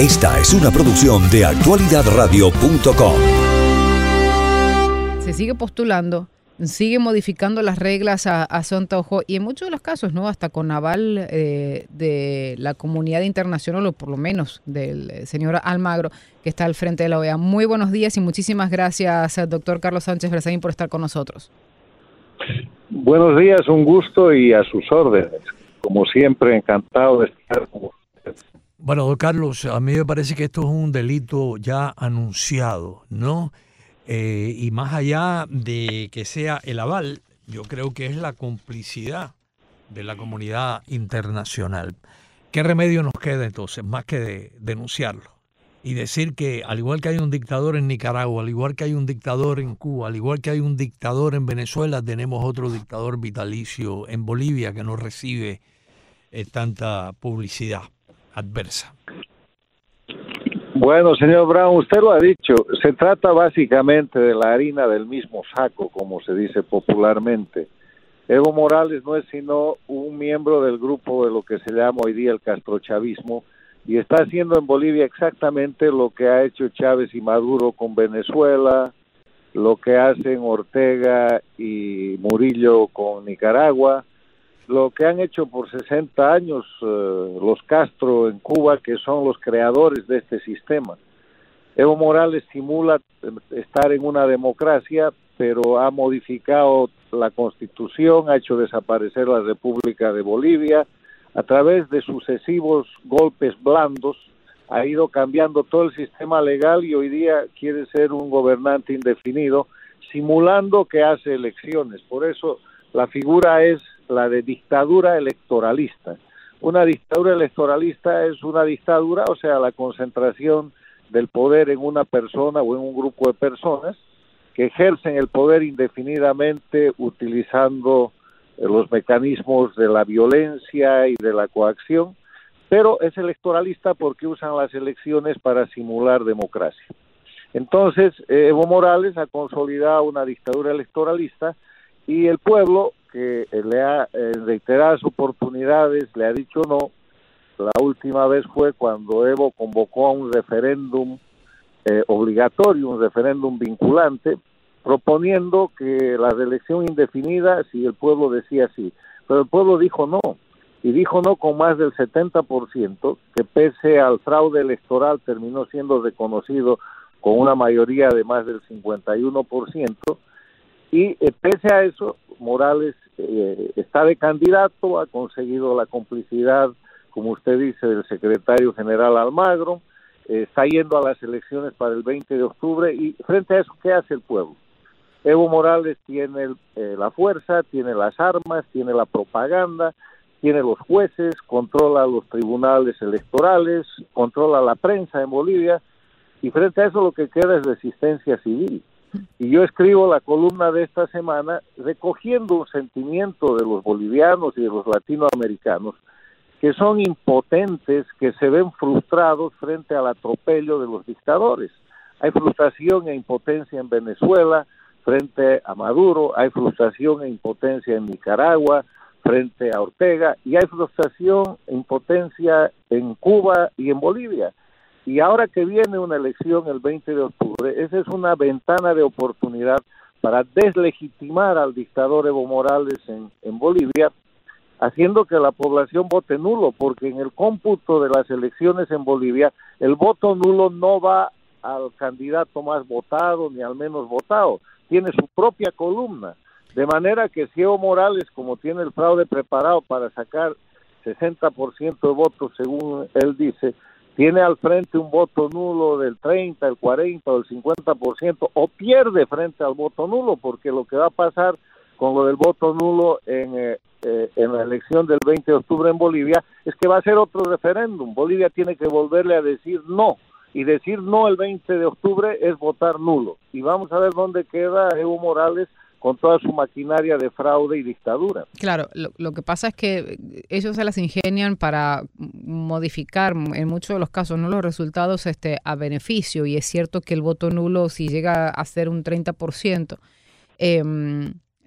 Esta es una producción de actualidadradio.com. Se sigue postulando, sigue modificando las reglas a, a su antojo y en muchos de los casos, ¿no? Hasta con aval eh, de la comunidad internacional o por lo menos del eh, señor Almagro que está al frente de la OEA. Muy buenos días y muchísimas gracias, al doctor Carlos Sánchez Berzaín, por estar con nosotros. Buenos días, un gusto y a sus órdenes. Como siempre, encantado de estar con. Bueno, don Carlos, a mí me parece que esto es un delito ya anunciado, ¿no? Eh, y más allá de que sea el aval, yo creo que es la complicidad de la comunidad internacional. ¿Qué remedio nos queda entonces más que de denunciarlo? Y decir que al igual que hay un dictador en Nicaragua, al igual que hay un dictador en Cuba, al igual que hay un dictador en Venezuela, tenemos otro dictador vitalicio en Bolivia que no recibe eh, tanta publicidad adversa. Bueno, señor Brown, usted lo ha dicho, se trata básicamente de la harina del mismo saco, como se dice popularmente. Evo Morales no es sino un miembro del grupo de lo que se llama hoy día el castrochavismo y está haciendo en Bolivia exactamente lo que ha hecho Chávez y Maduro con Venezuela, lo que hacen Ortega y Murillo con Nicaragua, lo que han hecho por 60 años eh, los Castro en Cuba, que son los creadores de este sistema. Evo Morales simula eh, estar en una democracia, pero ha modificado la constitución, ha hecho desaparecer la República de Bolivia, a través de sucesivos golpes blandos, ha ido cambiando todo el sistema legal y hoy día quiere ser un gobernante indefinido, simulando que hace elecciones. Por eso la figura es la de dictadura electoralista. Una dictadura electoralista es una dictadura, o sea, la concentración del poder en una persona o en un grupo de personas que ejercen el poder indefinidamente utilizando eh, los mecanismos de la violencia y de la coacción, pero es electoralista porque usan las elecciones para simular democracia. Entonces, Evo Morales ha consolidado una dictadura electoralista y el pueblo que eh, le ha en reiteradas oportunidades le ha dicho no. La última vez fue cuando Evo convocó a un referéndum eh, obligatorio, un referéndum vinculante, proponiendo que la reelección indefinida si el pueblo decía sí. Pero el pueblo dijo no, y dijo no con más del 70%, que pese al fraude electoral terminó siendo reconocido con una mayoría de más del 51%, y eh, pese a eso, Morales eh, está de candidato, ha conseguido la complicidad, como usted dice, del secretario general Almagro, eh, está yendo a las elecciones para el 20 de octubre y frente a eso, ¿qué hace el pueblo? Evo Morales tiene la fuerza, tiene las armas, tiene la propaganda, tiene los jueces, controla los tribunales electorales, controla la prensa en Bolivia y frente a eso lo que queda es resistencia civil. Y yo escribo la columna de esta semana recogiendo un sentimiento de los bolivianos y de los latinoamericanos que son impotentes, que se ven frustrados frente al atropello de los dictadores. Hay frustración e impotencia en Venezuela frente a Maduro, hay frustración e impotencia en Nicaragua frente a Ortega y hay frustración e impotencia en Cuba y en Bolivia. Y ahora que viene una elección el 20 de octubre, esa es una ventana de oportunidad para deslegitimar al dictador Evo Morales en, en Bolivia, haciendo que la población vote nulo, porque en el cómputo de las elecciones en Bolivia, el voto nulo no va al candidato más votado ni al menos votado, tiene su propia columna. De manera que si Evo Morales, como tiene el fraude preparado para sacar 60% de votos, según él dice, tiene al frente un voto nulo del 30, el 40 o el 50% o pierde frente al voto nulo, porque lo que va a pasar con lo del voto nulo en, eh, eh, en la elección del 20 de octubre en Bolivia es que va a ser otro referéndum. Bolivia tiene que volverle a decir no. Y decir no el 20 de octubre es votar nulo. Y vamos a ver dónde queda Evo Morales con toda su maquinaria de fraude y dictadura. Claro, lo, que pasa es que ellos se las ingenian para modificar en muchos de los casos no los resultados este a beneficio y es cierto que el voto nulo si llega a ser un 30% eh,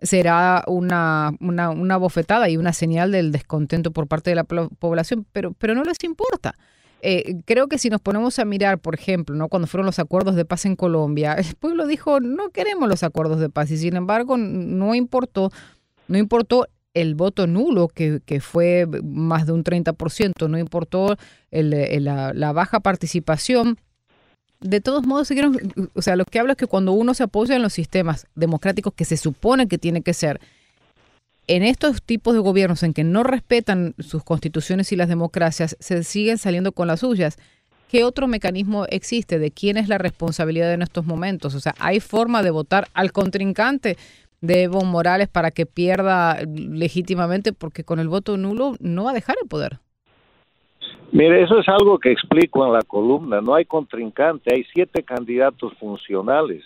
será una, una, una bofetada y una señal del descontento por parte de la población, pero, pero no les importa. Eh, creo que si nos ponemos a mirar, por ejemplo, ¿no? cuando fueron los acuerdos de paz en Colombia, el pueblo dijo, no queremos los acuerdos de paz y sin embargo no importó, no importó el voto nulo, que, que fue más de un 30%, no importó el, la, la baja participación de todos modos siguieron, o sea, lo que habla es que cuando uno se apoya en los sistemas democráticos que se supone que tiene que ser, en estos tipos de gobiernos en que no respetan sus constituciones y las democracias, se siguen saliendo con las suyas. ¿Qué otro mecanismo existe de quién es la responsabilidad en estos momentos? O sea, ¿hay forma de votar al contrincante de Evo Morales para que pierda legítimamente? Porque con el voto nulo no va a dejar el poder. Mire, eso es algo que explico en la columna. No hay contrincante, hay siete candidatos funcionales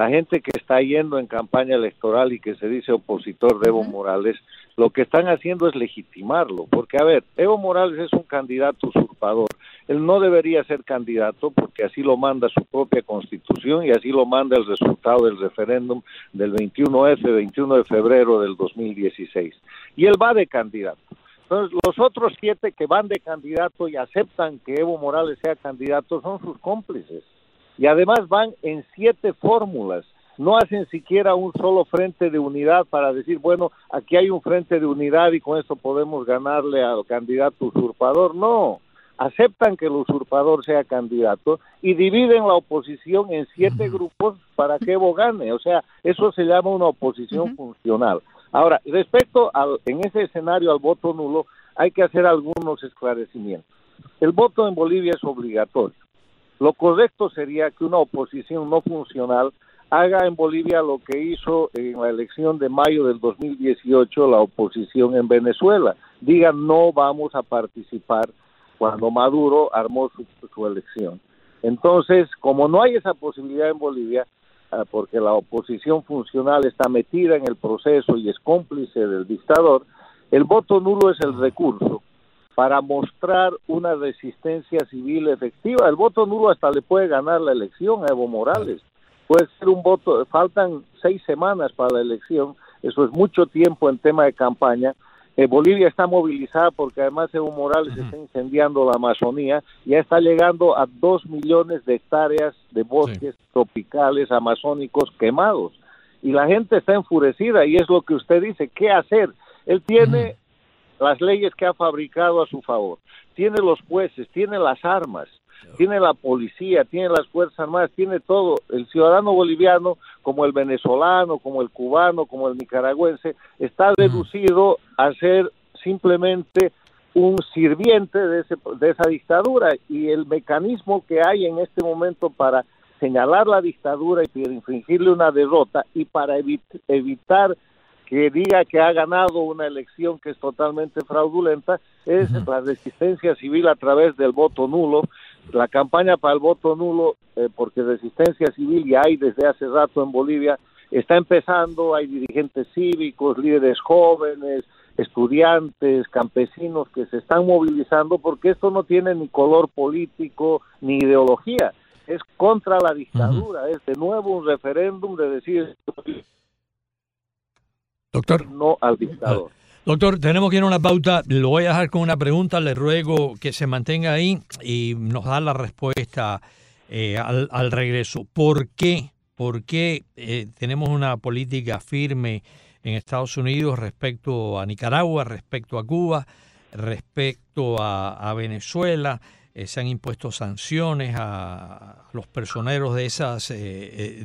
la gente que está yendo en campaña electoral y que se dice opositor de Evo Morales, lo que están haciendo es legitimarlo, porque a ver, Evo Morales es un candidato usurpador, él no debería ser candidato porque así lo manda su propia constitución y así lo manda el resultado del referéndum del 21F, 21 de febrero del 2016. Y él va de candidato. Entonces, los otros siete que van de candidato y aceptan que Evo Morales sea candidato son sus cómplices y además van en siete fórmulas. No hacen siquiera un solo frente de unidad para decir, bueno, aquí hay un frente de unidad y con esto podemos ganarle al candidato usurpador. No, aceptan que el usurpador sea candidato y dividen la oposición en siete grupos para que Evo gane. O sea, eso se llama una oposición funcional. Ahora, respecto al, en ese escenario al voto nulo, hay que hacer algunos esclarecimientos. El voto en Bolivia es obligatorio. Lo correcto sería que una oposición no funcional haga en Bolivia lo que hizo en la elección de mayo del 2018 la oposición en Venezuela. Digan no vamos a participar cuando Maduro armó su, elección. Entonces, como no hay esa posibilidad en Bolivia, ah, porque la oposición funcional está metida en el proceso y es cómplice del dictador, el voto nulo es el recurso para mostrar una resistencia civil efectiva. El voto nulo hasta le puede ganar la elección a Evo Morales. Puede ser un voto, faltan seis semanas para la elección, eso es mucho tiempo en tema de campaña. Eh, Bolivia está movilizada porque además Evo Morales está incendiando la Amazonía, ya está llegando a dos millones de hectáreas de bosques tropicales amazónicos quemados. Y la gente está enfurecida y es lo que usted dice, ¿qué hacer? Él tiene las leyes que ha fabricado a su favor. Tiene los jueces, tiene las armas, tiene la policía, tiene las Fuerzas Armadas, tiene todo. El ciudadano boliviano, como el venezolano, como el cubano, como el nicaragüense, está reducido a ser simplemente un sirviente de, ese, de esa dictadura y el mecanismo que hay en este momento para señalar la dictadura y para infringirle una derrota y para evitar que diga que ha ganado una elección que es totalmente fraudulenta es la resistencia civil a través del voto nulo. La campaña para el voto nulo, eh, porque resistencia civil ya hay desde hace rato en Bolivia, está empezando, hay dirigentes cívicos, líderes jóvenes, estudiantes, campesinos que se están movilizando porque esto no tiene ni color político ni ideología, es contra la dictadura, es de nuevo un referéndum de decir Doctor. No al dictador. Doctor, tenemos que ir a una pauta. Lo voy a dejar con una pregunta. Le ruego que se mantenga ahí y nos da la respuesta eh, al, regreso. ¿Por qué? ¿Por qué eh, tenemos una política firme en Estados Unidos respecto a Nicaragua, respecto a Cuba, respecto a, Venezuela? Eh, se han impuesto sanciones a, los personeros de esas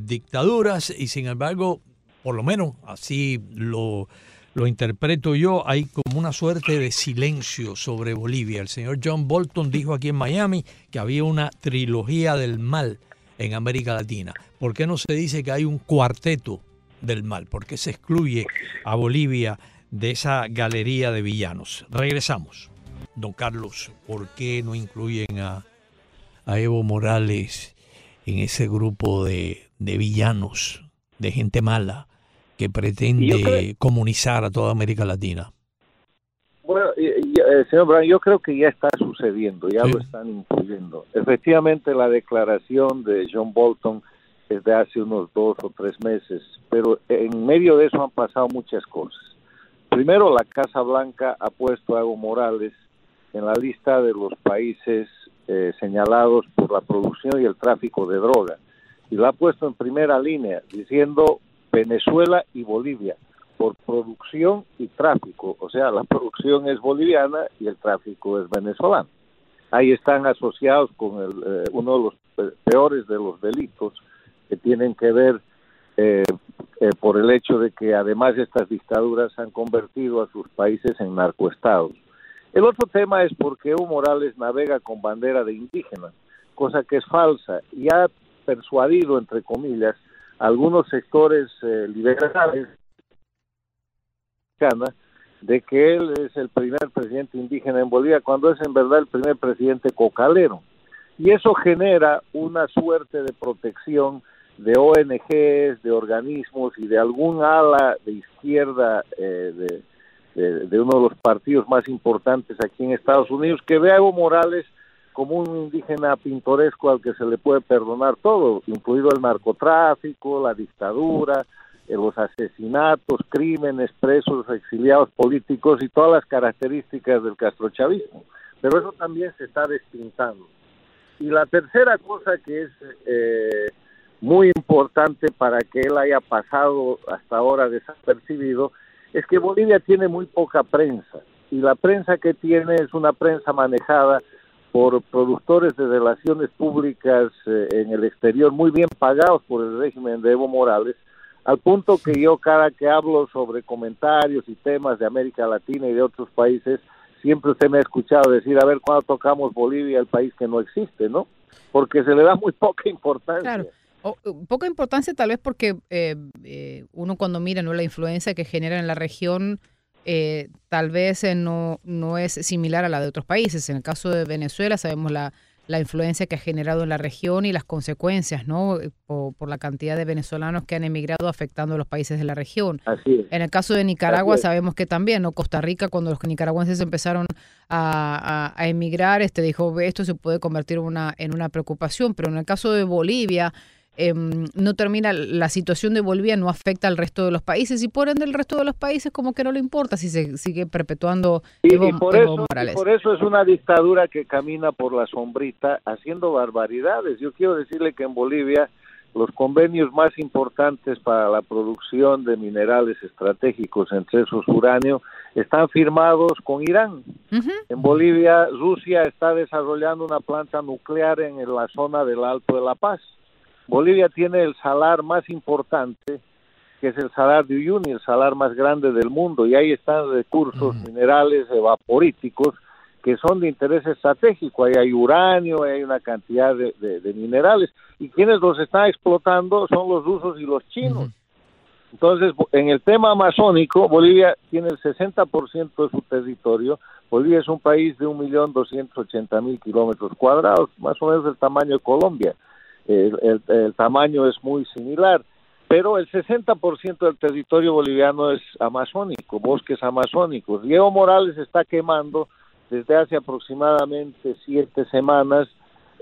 dictaduras y sin embargo por lo menos así lo, lo interpreto yo, hay como una suerte de silencio sobre Bolivia. El señor John Bolton dijo aquí en Miami que había una trilogía del mal en América Latina. ¿Por qué no se dice que hay un cuarteto del mal? ¿Por qué se excluye a Bolivia de esa galería de villanos? Regresamos. Don Carlos, ¿por qué no incluyen a, a Evo Morales en ese grupo de, de villanos, de gente mala? Que pretende comunizar a toda América Latina? Bueno, eh, señor Brown, yo creo que ya está sucediendo, ya lo están incluyendo. Efectivamente, la declaración de John Bolton es de hace unos dos o tres meses, pero en medio de eso han pasado muchas cosas. Primero, la Casa Blanca ha puesto a Evo Morales en la lista de los países eh, señalados por la producción y el tráfico de droga. Y lo ha puesto en primera línea, diciendo Venezuela y Bolivia, por producción y tráfico. O sea, la producción es boliviana y el tráfico es venezolano. Ahí están asociados con el, eh, uno de los peores de los delitos que tienen que ver eh, eh, por el hecho de que además estas dictaduras han convertido a sus países en narcoestados. El otro tema es porque Evo Morales navega con bandera de indígena, cosa que es falsa y ha persuadido, entre comillas, algunos sectores eh, liberales de que él es el primer presidente indígena en Bolivia, cuando es en verdad el primer presidente cocalero. Y eso genera una suerte de protección de ONGs, de organismos y de algún ala de izquierda eh, de, uno de los partidos más importantes aquí en Estados Unidos, que ve a Evo Morales como un indígena pintoresco al que se le puede perdonar todo, incluido el narcotráfico, la dictadura, eh, los asesinatos, crímenes, presos, exiliados políticos y todas las características del castrochavismo. Pero eso también se está despintando. Y la tercera cosa que es eh, muy importante para que él haya pasado hasta ahora desapercibido es que Bolivia tiene muy poca prensa y la prensa que tiene es una prensa manejada por productores de relaciones públicas eh, en el exterior muy bien pagados por el régimen de Evo Morales, al punto que yo cada que hablo sobre comentarios y temas de América Latina y de otros países, siempre usted me ha escuchado decir, a ver, cuándo tocamos Bolivia, el país que no existe, ¿no? Porque se le da muy poca importancia. O, poca importancia tal vez porque eh, eh, uno cuando mira ¿no? la influencia que genera en la región, eh, tal vez no, no es similar a la de otros países. En el caso de Venezuela sabemos la, la influencia que ha generado en la región y las consecuencias, ¿no? Por, la cantidad de venezolanos que han emigrado afectando a los países de la región. En el caso de Nicaragua sabemos que también, ¿no? Costa Rica, cuando los nicaragüenses empezaron a, a, a, emigrar, este dijo, esto se puede convertir una, en una preocupación, pero en el caso de Bolivia, Em, no termina, la situación de Bolivia no afecta al resto de los países y por ende el resto de los países como que no le importa si se sigue perpetuando Evo, por eso, Morales. por eso es una dictadura que camina por la sombrita haciendo barbaridades. Yo quiero decirle que en Bolivia los convenios más importantes para la producción de minerales estratégicos, entre esos uranio, están firmados con Irán. En Bolivia, Rusia está desarrollando una planta nuclear en la zona del Alto de la Paz. Bolivia tiene el salar más importante, que es el salar de Uyuni, el salar más grande del mundo, y ahí están recursos minerales evaporíticos que son de interés estratégico. Ahí hay uranio, hay una cantidad de, minerales, y quienes los están explotando son los rusos y los chinos. Entonces, en el tema amazónico, Bolivia tiene el 60% de su territorio. Bolivia es un país de 1.280.000 kilómetros cuadrados, más o menos del tamaño de Colombia el, tamaño es muy similar, pero el 60% del territorio boliviano es amazónico, bosques amazónicos. Diego Morales está quemando desde hace aproximadamente siete semanas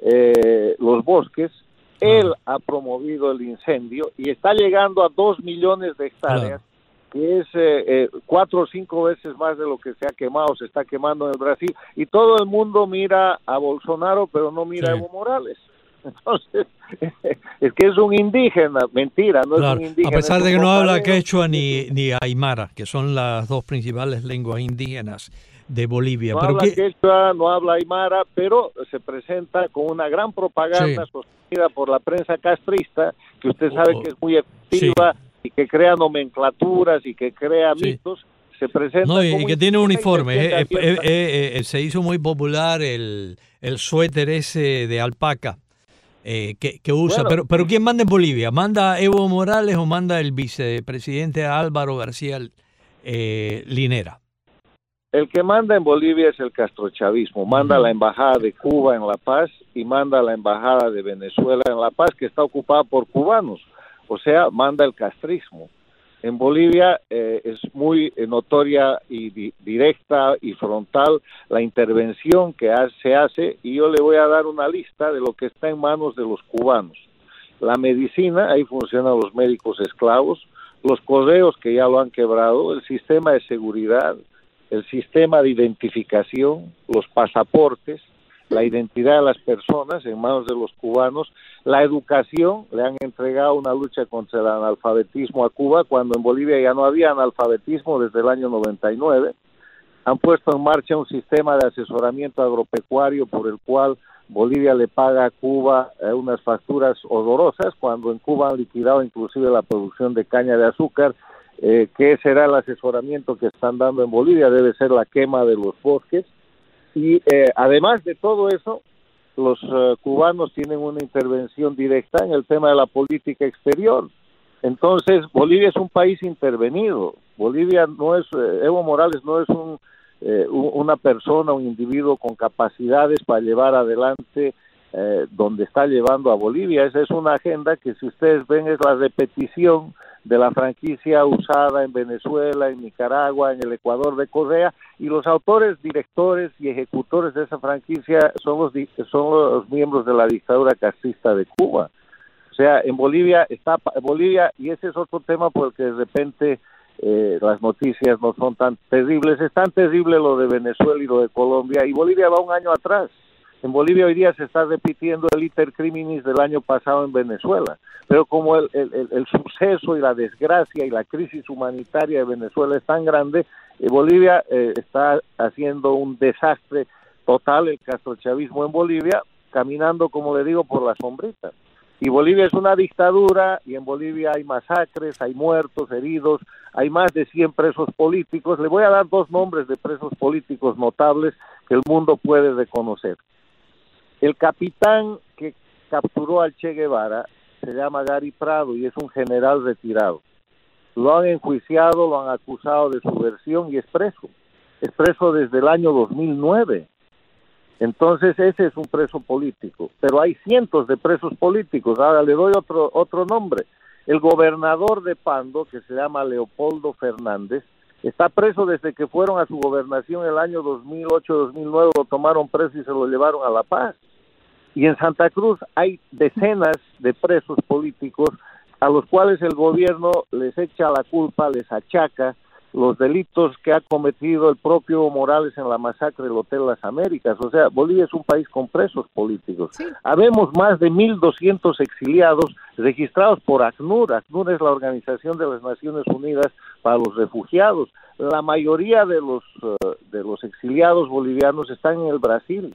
eh, los bosques. Él ha promovido el incendio y está llegando a dos millones de hectáreas, que es eh, eh, cuatro o cinco veces más de lo que se ha quemado, se está quemando en el Brasil. Y todo el mundo mira a Bolsonaro, pero no mira a Evo Morales. Entonces, es que es un indígena, mentira, no es un indígena. A pesar de que no habla quechua ni, ni aymara, que son las dos principales lenguas indígenas de Bolivia. No pero habla quechua, no habla aymara, pero se presenta con una gran propaganda sostenida por la prensa castrista, que usted sabe que es muy efectiva y que crea nomenclaturas y que crea mitos. Se presenta no, y que tiene uniforme. Eh, eh, eh, se hizo muy popular el, el suéter ese de alpaca eh, que, usa. pero, pero ¿quién manda en Bolivia? ¿Manda Evo Morales o manda el vicepresidente Álvaro García eh, Linera? El que manda en Bolivia es el castrochavismo. Manda la embajada de Cuba en La Paz y manda la embajada de Venezuela en La Paz, que está ocupada por cubanos. O sea, manda el castrismo en Bolivia eh, es muy eh, notoria y directa y frontal la intervención que se hace y yo le voy a dar una lista de lo que está en manos de los cubanos. La medicina, ahí funcionan los médicos esclavos, los correos que ya lo han quebrado, el sistema de seguridad, el sistema de identificación, los pasaportes, la identidad de las personas en manos de los cubanos, la educación, le han entregado una lucha contra el analfabetismo a Cuba cuando en Bolivia ya no había analfabetismo desde el año 99, han puesto en marcha un sistema de asesoramiento agropecuario por el cual Bolivia le paga a Cuba eh, unas facturas odorosas cuando en Cuba han liquidado inclusive la producción de caña de azúcar. Eh, ¿Qué será el asesoramiento que están dando en Bolivia? Debe ser la quema de los bosques. Y eh, además de todo eso, los eh, cubanos tienen una intervención directa en el tema de la política exterior. Entonces, Bolivia es un país intervenido. Bolivia no es, Evo Morales no es un eh, una persona, un individuo con capacidades para llevar adelante eh, donde está llevando a Bolivia. Esa es una agenda que si ustedes ven es la repetición de la franquicia usada en Venezuela, en Nicaragua, en el Ecuador de Correa, y los autores, directores y ejecutores de esa franquicia son los, son los miembros de la dictadura castrista de Cuba. O sea, en Bolivia está Bolivia, y ese es otro tema porque de repente eh, las noticias no son tan terribles. Es tan terrible lo de Venezuela y lo de Colombia, y Bolivia va un año atrás. En Bolivia hoy día se está repitiendo el iter criminis del año pasado en Venezuela, pero como el, suceso y la desgracia y la crisis humanitaria de Venezuela es tan grande, eh, Bolivia eh, está haciendo un desastre total, el castrochavismo en Bolivia, caminando, como le digo, por la sombrita. Y Bolivia es una dictadura y en Bolivia hay masacres, hay muertos, heridos, hay más de 100 presos políticos. Le voy a dar dos nombres de presos políticos notables que el mundo puede reconocer. El capitán que capturó al Che Guevara se llama Gary Prado y es un general retirado. Lo han enjuiciado, lo han acusado de subversión y es preso. Es preso desde el año 2009. Entonces ese es un preso político, pero hay cientos de presos políticos. Ahora le doy otro otro nombre. El gobernador de Pando, que se llama Leopoldo Fernández, está preso desde que fueron a su gobernación el año 2008-2009, lo tomaron preso y se lo llevaron a La Paz. Y en Santa Cruz hay decenas de presos políticos a los cuales el gobierno les echa la culpa, les achaca los delitos que ha cometido el propio Morales en la masacre del Hotel Las Américas. O sea, Bolivia es un país con presos políticos. Habemos más de 1.200 exiliados registrados por ACNUR. ACNUR es la Organización de las Naciones Unidas para los Refugiados. La mayoría de los, eh, de los exiliados bolivianos están en el Brasil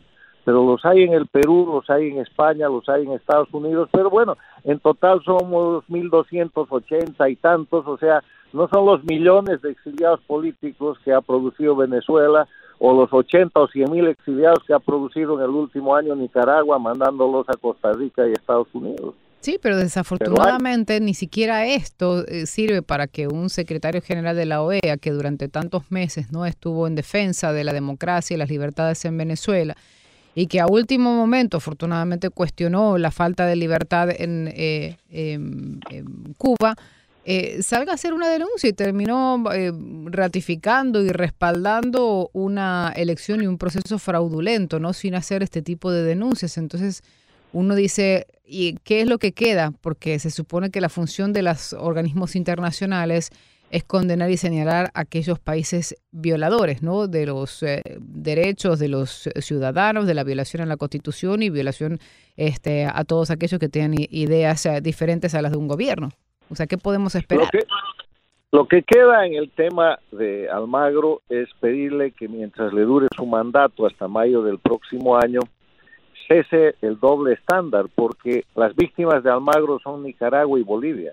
pero los hay en el Perú, los hay en España, los hay en Estados Unidos, pero bueno, en total somos 1.280 y tantos, o sea, no son los millones de exiliados políticos que ha producido Venezuela o los 80 o 100 mil exiliados que ha producido en el último año Nicaragua mandándolos a Costa Rica y Estados Unidos. Sí, pero desafortunadamente ni siquiera esto eh, sirve para que un secretario general de la OEA, que durante tantos meses no estuvo en defensa de la democracia y las libertades en Venezuela, y que a último momento afortunadamente cuestionó la falta de libertad en, eh, Cuba, eh, salga a hacer una denuncia y terminó eh, ratificando y respaldando una elección y un proceso fraudulento, ¿no? Sin hacer este tipo de denuncias. Entonces, uno dice, ¿y qué es lo que queda? Porque se supone que la función de los organismos internacionales es condenar y señalar a aquellos países violadores, ¿no? De los eh, derechos de los ciudadanos, de la violación a la Constitución y violación este, a todos aquellos que tienen ideas diferentes a las de un gobierno. O sea, ¿qué podemos esperar? Lo que, queda en el tema de Almagro es pedirle que mientras le dure su mandato hasta mayo del próximo año, cese el doble estándar, porque las víctimas de Almagro son Nicaragua y Bolivia.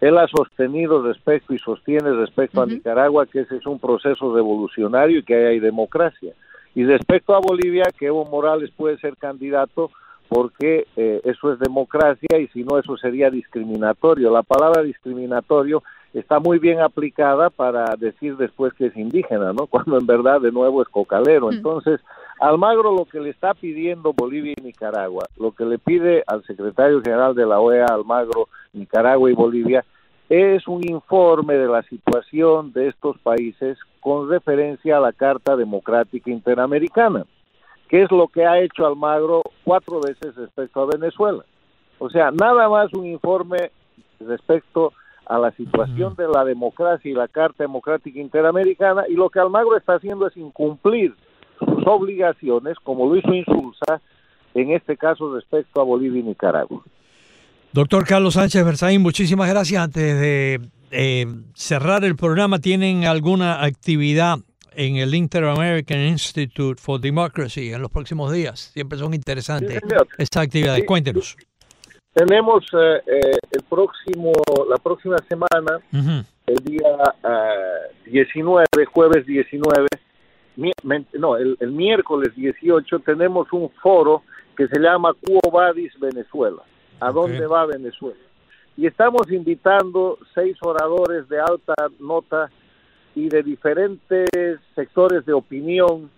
Él ha sostenido respecto y sostiene respecto a Nicaragua que ese es un proceso revolucionario y que hay democracia. Y respecto a Bolivia, que Evo Morales puede ser candidato porque eh, eso es democracia y si no eso sería discriminatorio. La palabra discriminatorio está muy bien aplicada para decir después que es indígena, ¿no? Cuando en verdad de nuevo es cocalero. Entonces, Almagro lo que le está pidiendo Bolivia y Nicaragua, lo que le pide al secretario general de la OEA, Almagro, Nicaragua y Bolivia, es un informe de la situación de estos países con referencia a la Carta Democrática Interamericana que es lo que ha hecho Almagro cuatro veces respecto a Venezuela. O sea, nada más un informe respecto a la situación de la democracia y la Carta Democrática Interamericana y lo que Almagro está haciendo es incumplir sus obligaciones, como lo hizo Insulsa, en este caso respecto a Bolivia y Nicaragua. Doctor Carlos Sánchez Berzaín, muchísimas gracias. Antes de eh, cerrar el programa, ¿tienen alguna actividad en el Inter-American Institute for Democracy en los próximos días? Siempre son interesantes estas actividades. Cuéntenos. Tenemos eh, eh, el próximo, la próxima semana, el día 19, jueves 19, no, el, miércoles 18 tenemos un foro que se llama Cuo Venezuela. ¿A dónde va Venezuela? Y estamos invitando seis oradores de alta nota y de diferentes sectores de opinión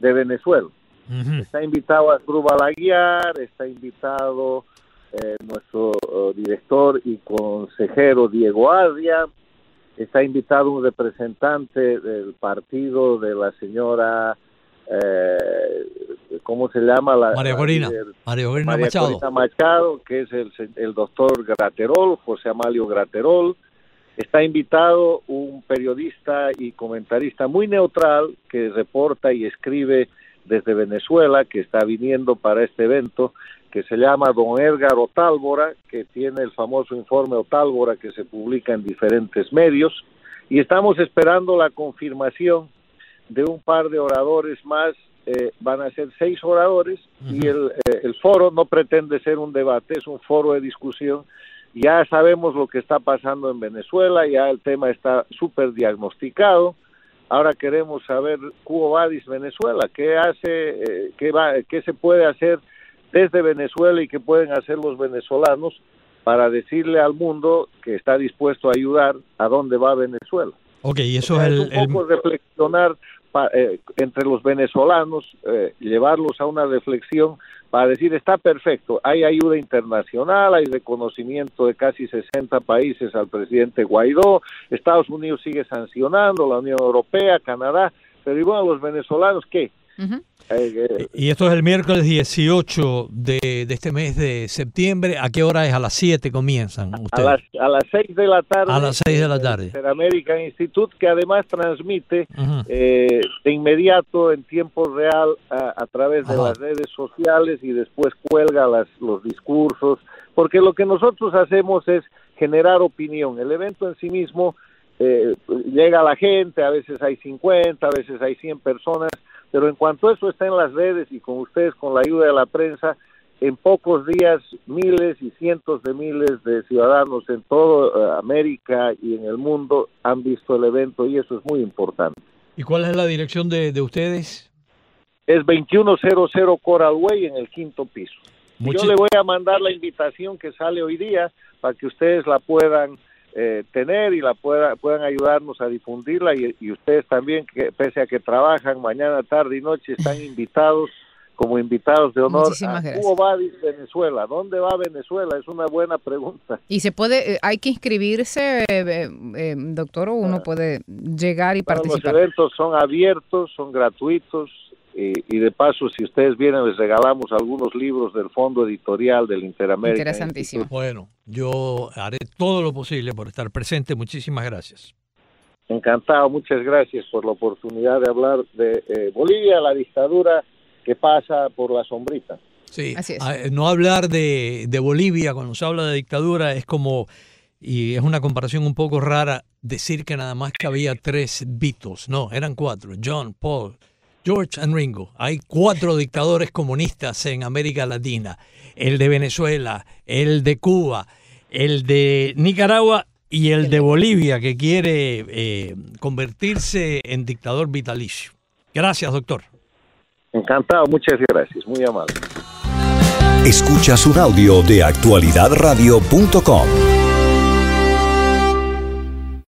de Venezuela. Está invitado a Cruz Balaguiar, está invitado eh, nuestro oh, director y consejero Diego Adia, está invitado un representante del partido de la señora eh, ¿cómo se llama? La, María Corina, María Corina Machado. Machado, que es el, el doctor Graterol, José Amalio Graterol. Está invitado un periodista y comentarista muy neutral que reporta y escribe desde Venezuela, que está viniendo para este evento, que se llama Don Edgar Otálvora, que tiene el famoso informe Otálvora que se publica en diferentes medios, y estamos esperando la confirmación de un par de oradores más, eh, van a ser seis oradores y el, eh, el foro no pretende ser un debate, es un foro de discusión. Ya sabemos lo que está pasando en Venezuela, ya el tema está súper diagnosticado. Ahora queremos saber Cubo Vadis Venezuela, qué hace, eh, qué va, qué se puede hacer desde Venezuela y qué pueden hacer los venezolanos para decirle al mundo que está dispuesto a ayudar a dónde va Venezuela. Ok, y eso es, el, un poco reflexionar eh, entre los venezolanos, eh, llevarlos a una reflexión para decir está perfecto, hay ayuda internacional, hay reconocimiento de casi 60 países al presidente Guaidó, Estados Unidos sigue sancionando, la Unión Europea, Canadá, pero igual los venezolanos, ¿qué? Y esto es el miércoles 18 de, este mes de septiembre. ¿A qué hora es? A las 7 comienzan ustedes. A las, a las 6 de la tarde. A las 6 de la tarde. El American Institute, que además transmite eh, de inmediato en tiempo real a, través de las redes sociales y después cuelga las, los discursos. Porque lo que nosotros hacemos es generar opinión. El evento en sí mismo eh, llega a la gente, a veces hay 50, a veces hay 100 personas pero en cuanto eso está en las redes y con ustedes, con la ayuda de la prensa, en pocos días miles y cientos de miles de ciudadanos en toda eh, América y en el mundo han visto el evento y eso es muy importante. ¿Y cuál es la dirección de, ustedes? Es 2100 Coral Way en el quinto piso. Yo le voy a mandar la invitación que sale hoy día para que ustedes la puedan eh, tener y la pueda, puedan ayudarnos a difundirla y, ustedes también, que pese a que trabajan mañana, tarde y noche, están invitados como invitados de honor a Cubo Venezuela. ¿Dónde va Venezuela? Es una buena pregunta. ¿Y se puede, eh, hay que inscribirse, eh, doctor, o uno ah. puede llegar y participar? Los eventos son abiertos, son gratuitos, y, de paso, si ustedes vienen, les regalamos algunos libros del fondo editorial del Interamérica. Interesantísimo. Bueno, yo haré todo lo posible por estar presente. Muchísimas gracias. Encantado, muchas gracias por la oportunidad de hablar de eh, Bolivia, la dictadura que pasa por la sombrita. Sí, ah, no hablar de, de Bolivia cuando se habla de dictadura es como, y es una comparación un poco rara, decir que nada más que había tres Beatles. No, eran cuatro. John, Paul, George and Ringo. Hay cuatro dictadores comunistas en América Latina. El de Venezuela, el de Cuba, el de Nicaragua y el de Bolivia que quiere eh, convertirse en dictador vitalicio. Gracias, doctor. Encantado, muchas gracias, muy amable. Escuchas un audio de actualidadradio.com.